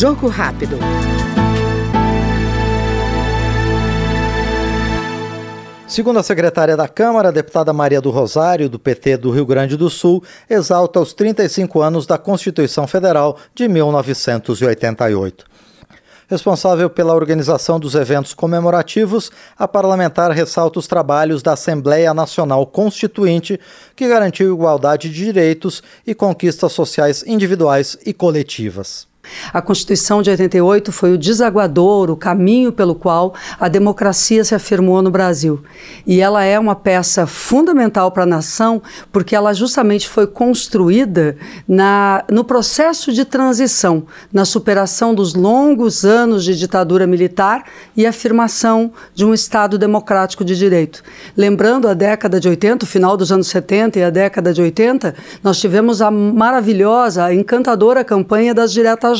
Jogo rápido. Segundo a secretária da Câmara, a deputada Maria do Rosário, do PT do Rio Grande do Sul, exalta os 35 anos da Constituição Federal de 1988. Responsável pela organização dos eventos comemorativos, a parlamentar ressalta os trabalhos da Assembleia Nacional Constituinte, que garantiu igualdade de direitos e conquistas sociais individuais e coletivas. A Constituição de 88 foi o desaguador, o caminho pelo qual a democracia se afirmou no Brasil. E ela é uma peça fundamental para a nação, porque ela justamente foi construída na, no processo de transição, na superação dos longos anos de ditadura militar e afirmação de um Estado democrático de direito. Lembrando a década de 80, o final dos anos 70 e a década de 80, nós tivemos a maravilhosa, a encantadora campanha das diretas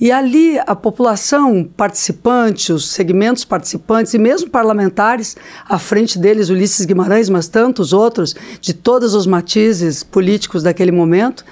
E ali a população participante, os segmentos participantes e mesmo parlamentares, à frente deles Ulisses Guimarães, mas tantos outros, de todos os matizes políticos daquele momento,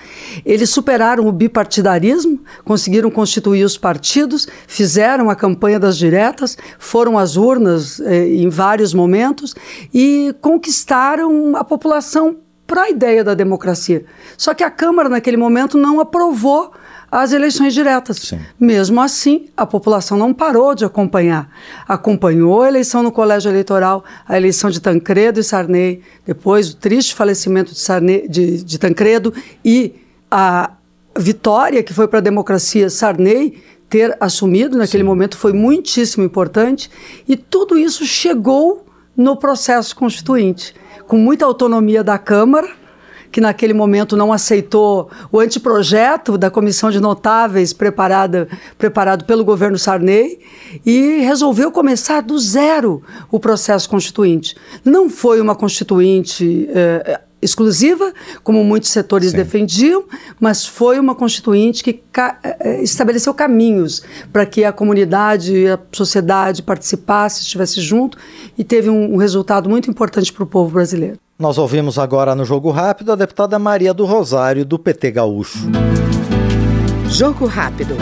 eles superaram o bipartidarismo, conseguiram constituir os partidos, fizeram a campanha das diretas, foram às urnas eh, em vários momentos e conquistaram a população para a ideia da democracia. Só que a Câmara, naquele momento, não aprovou as eleições diretas. Sim. Mesmo assim, a população não parou de acompanhar. Acompanhou a eleição no colégio eleitoral, a eleição de Tancredo e Sarney, depois o triste falecimento de, Sarney, de, de Tancredo e a vitória que foi para a democracia Sarney ter assumido naquele Sim. momento foi muitíssimo importante e tudo isso chegou no processo constituinte, com muita autonomia da Câmara que naquele momento não aceitou o anteprojeto da comissão de notáveis preparada, preparado pelo governo Sarney e resolveu começar do zero o processo constituinte. Não foi uma constituinte. Eh, exclusiva, como muitos setores Sim. defendiam, mas foi uma constituinte que ca eh, estabeleceu caminhos para que a comunidade e a sociedade participasse, estivesse junto e teve um, um resultado muito importante para o povo brasileiro. Nós ouvimos agora no Jogo Rápido a deputada Maria do Rosário, do PT Gaúcho. Jogo Rápido.